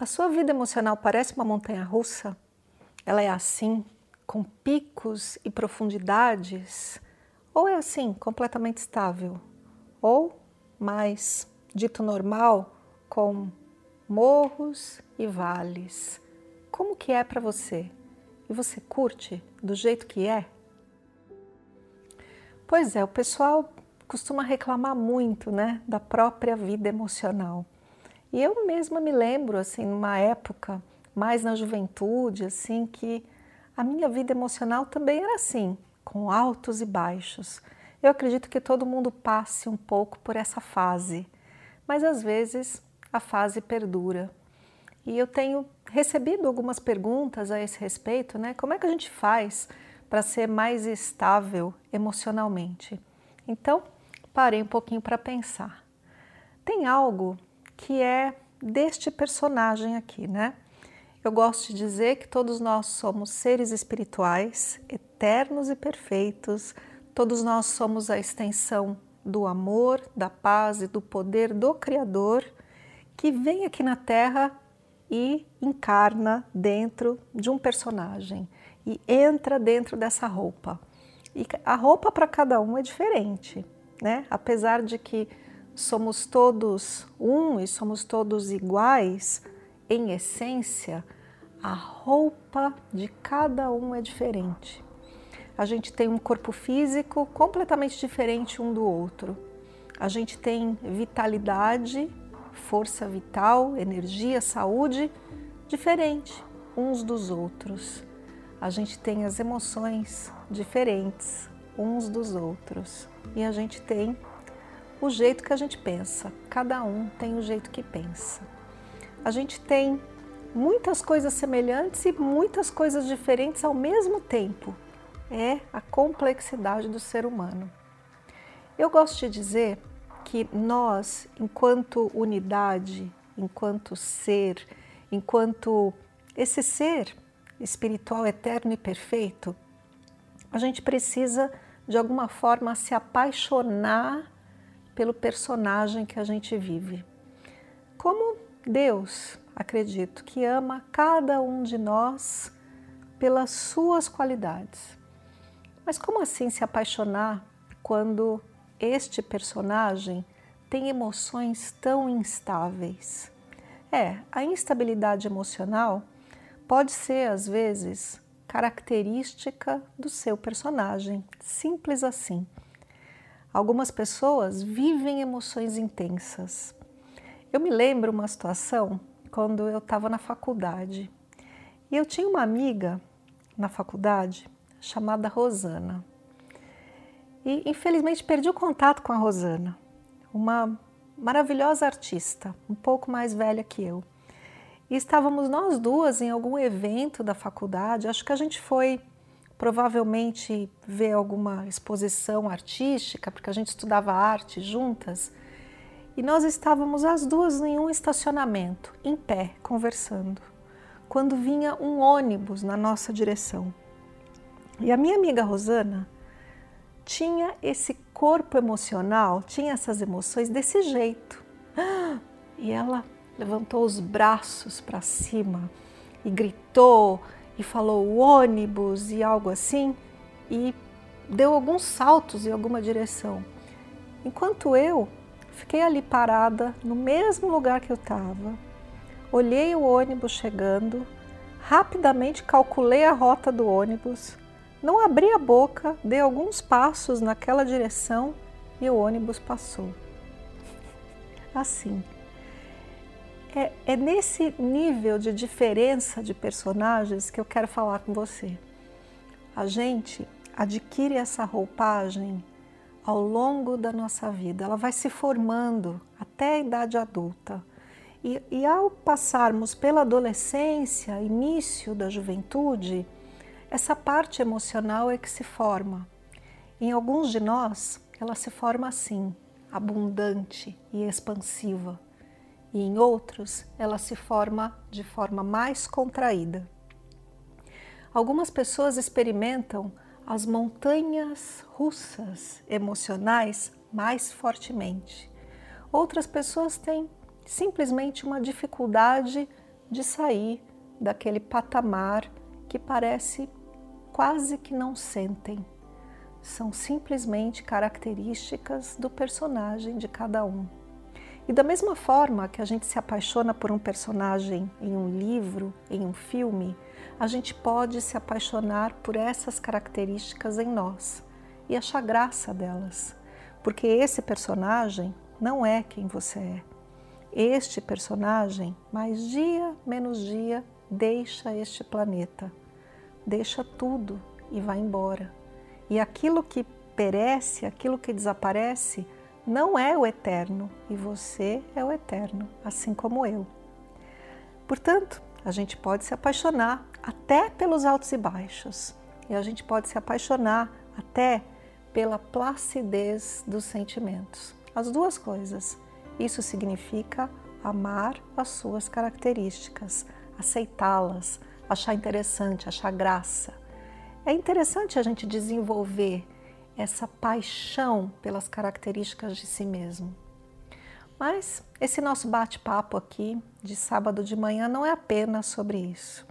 A sua vida emocional parece uma montanha russa? Ela é assim, com picos e profundidades? Ou é assim, completamente estável? Ou mais, dito normal, com morros e vales? Como que é para você? E você curte do jeito que é? Pois é, o pessoal costuma reclamar muito, né, da própria vida emocional. E eu mesma me lembro, assim, numa época, mais na juventude, assim, que a minha vida emocional também era assim, com altos e baixos. Eu acredito que todo mundo passe um pouco por essa fase, mas às vezes a fase perdura. E eu tenho recebido algumas perguntas a esse respeito, né? Como é que a gente faz para ser mais estável emocionalmente? Então, parei um pouquinho para pensar. Tem algo que é deste personagem aqui, né? Eu gosto de dizer que todos nós somos seres espirituais, eternos e perfeitos, todos nós somos a extensão do amor, da paz e do poder do Criador que vem aqui na Terra e encarna dentro de um personagem e entra dentro dessa roupa. E a roupa para cada um é diferente, né? Apesar de que somos todos um e somos todos iguais em essência, a roupa de cada um é diferente. A gente tem um corpo físico completamente diferente um do outro. A gente tem vitalidade, força vital, energia, saúde diferente uns dos outros. A gente tem as emoções diferentes uns dos outros. E a gente tem o jeito que a gente pensa. Cada um tem o jeito que pensa. A gente tem muitas coisas semelhantes e muitas coisas diferentes ao mesmo tempo. É a complexidade do ser humano. Eu gosto de dizer que nós, enquanto unidade, enquanto ser, enquanto esse ser espiritual eterno e perfeito, a gente precisa de alguma forma se apaixonar pelo personagem que a gente vive. Como Deus, acredito, que ama cada um de nós pelas suas qualidades. Mas como assim se apaixonar quando este personagem tem emoções tão instáveis? É, a instabilidade emocional pode ser, às vezes, característica do seu personagem, simples assim. Algumas pessoas vivem emoções intensas. Eu me lembro uma situação quando eu estava na faculdade e eu tinha uma amiga na faculdade chamada Rosana. E infelizmente perdi o contato com a Rosana, uma maravilhosa artista, um pouco mais velha que eu. E estávamos nós duas em algum evento da faculdade, acho que a gente foi provavelmente ver alguma exposição artística, porque a gente estudava arte juntas, e nós estávamos as duas em um estacionamento, em pé, conversando, quando vinha um ônibus na nossa direção. E a minha amiga Rosana tinha esse corpo emocional, tinha essas emoções desse jeito. E ela levantou os braços para cima e gritou e falou o ônibus e algo assim e deu alguns saltos em alguma direção. Enquanto eu fiquei ali parada no mesmo lugar que eu estava, olhei o ônibus chegando, rapidamente calculei a rota do ônibus, não abri a boca, dei alguns passos naquela direção e o ônibus passou. Assim. É, é nesse nível de diferença de personagens que eu quero falar com você. A gente adquire essa roupagem ao longo da nossa vida, ela vai se formando até a idade adulta. E, e ao passarmos pela adolescência, início da juventude, essa parte emocional é que se forma. Em alguns de nós, ela se forma assim, abundante e expansiva, e em outros, ela se forma de forma mais contraída. Algumas pessoas experimentam as montanhas russas emocionais mais fortemente. Outras pessoas têm simplesmente uma dificuldade de sair daquele patamar que parece quase que não sentem. São simplesmente características do personagem de cada um. E da mesma forma que a gente se apaixona por um personagem em um livro, em um filme, a gente pode se apaixonar por essas características em nós e achar graça delas, porque esse personagem não é quem você é. Este personagem, mais dia menos dia, deixa este planeta, deixa tudo e vai embora. E aquilo que perece, aquilo que desaparece, não é o eterno e você é o eterno, assim como eu. Portanto, a gente pode se apaixonar até pelos altos e baixos, e a gente pode se apaixonar até pela placidez dos sentimentos. As duas coisas. Isso significa amar as suas características, aceitá-las, achar interessante, achar graça. É interessante a gente desenvolver essa paixão pelas características de si mesmo. Mas esse nosso bate-papo aqui de sábado de manhã não é apenas sobre isso,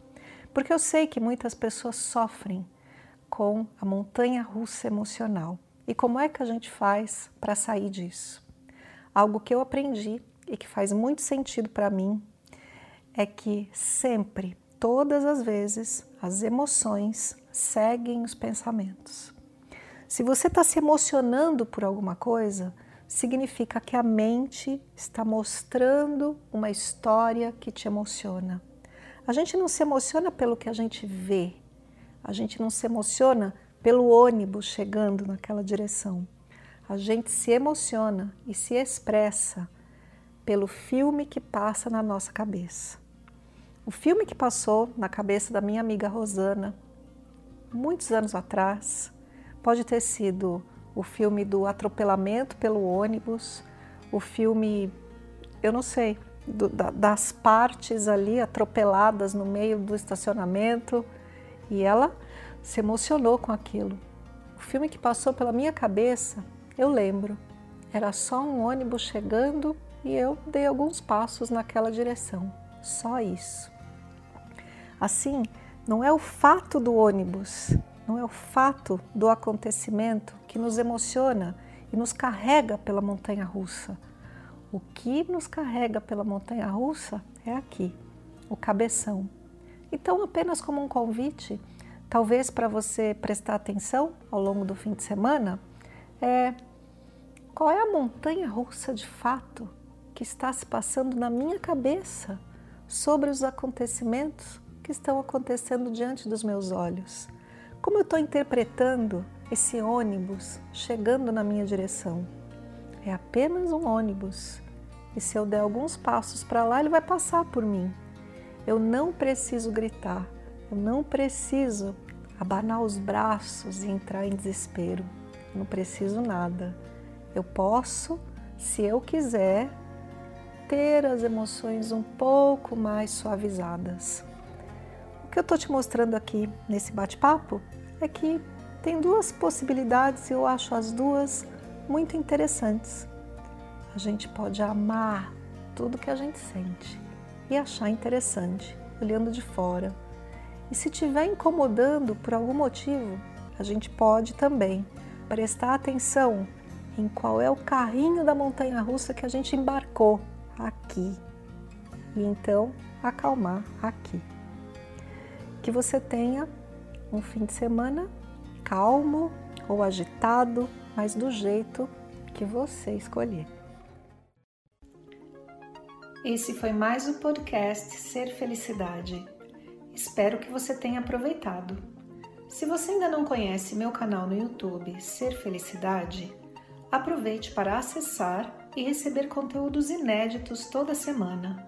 porque eu sei que muitas pessoas sofrem com a montanha russa emocional. E como é que a gente faz para sair disso? Algo que eu aprendi e que faz muito sentido para mim é que sempre, todas as vezes, as emoções seguem os pensamentos. Se você está se emocionando por alguma coisa, significa que a mente está mostrando uma história que te emociona. A gente não se emociona pelo que a gente vê, a gente não se emociona pelo ônibus chegando naquela direção a gente se emociona e se expressa pelo filme que passa na nossa cabeça. O filme que passou na cabeça da minha amiga Rosana, muitos anos atrás, pode ter sido o filme do atropelamento pelo ônibus, o filme, eu não sei, do, da, das partes ali atropeladas no meio do estacionamento e ela se emocionou com aquilo. O filme que passou pela minha cabeça eu lembro, era só um ônibus chegando e eu dei alguns passos naquela direção, só isso. Assim, não é o fato do ônibus, não é o fato do acontecimento que nos emociona e nos carrega pela montanha russa. O que nos carrega pela montanha russa é aqui, o cabeção. Então, apenas como um convite, talvez para você prestar atenção ao longo do fim de semana, é qual é a montanha russa de fato que está se passando na minha cabeça sobre os acontecimentos que estão acontecendo diante dos meus olhos? Como eu estou interpretando esse ônibus chegando na minha direção? É apenas um ônibus e se eu der alguns passos para lá, ele vai passar por mim. Eu não preciso gritar, eu não preciso abanar os braços e entrar em desespero. Eu não preciso nada. Eu posso, se eu quiser, ter as emoções um pouco mais suavizadas. O que eu estou te mostrando aqui nesse bate-papo é que tem duas possibilidades e eu acho as duas muito interessantes. A gente pode amar tudo que a gente sente e achar interessante, olhando de fora. E se estiver incomodando por algum motivo, a gente pode também prestar atenção em qual é o carrinho da montanha russa que a gente embarcou aqui. E então acalmar aqui. Que você tenha um fim de semana calmo ou agitado, mas do jeito que você escolher. Esse foi mais o podcast Ser Felicidade. Espero que você tenha aproveitado. Se você ainda não conhece meu canal no YouTube Ser Felicidade, Aproveite para acessar e receber conteúdos inéditos toda semana.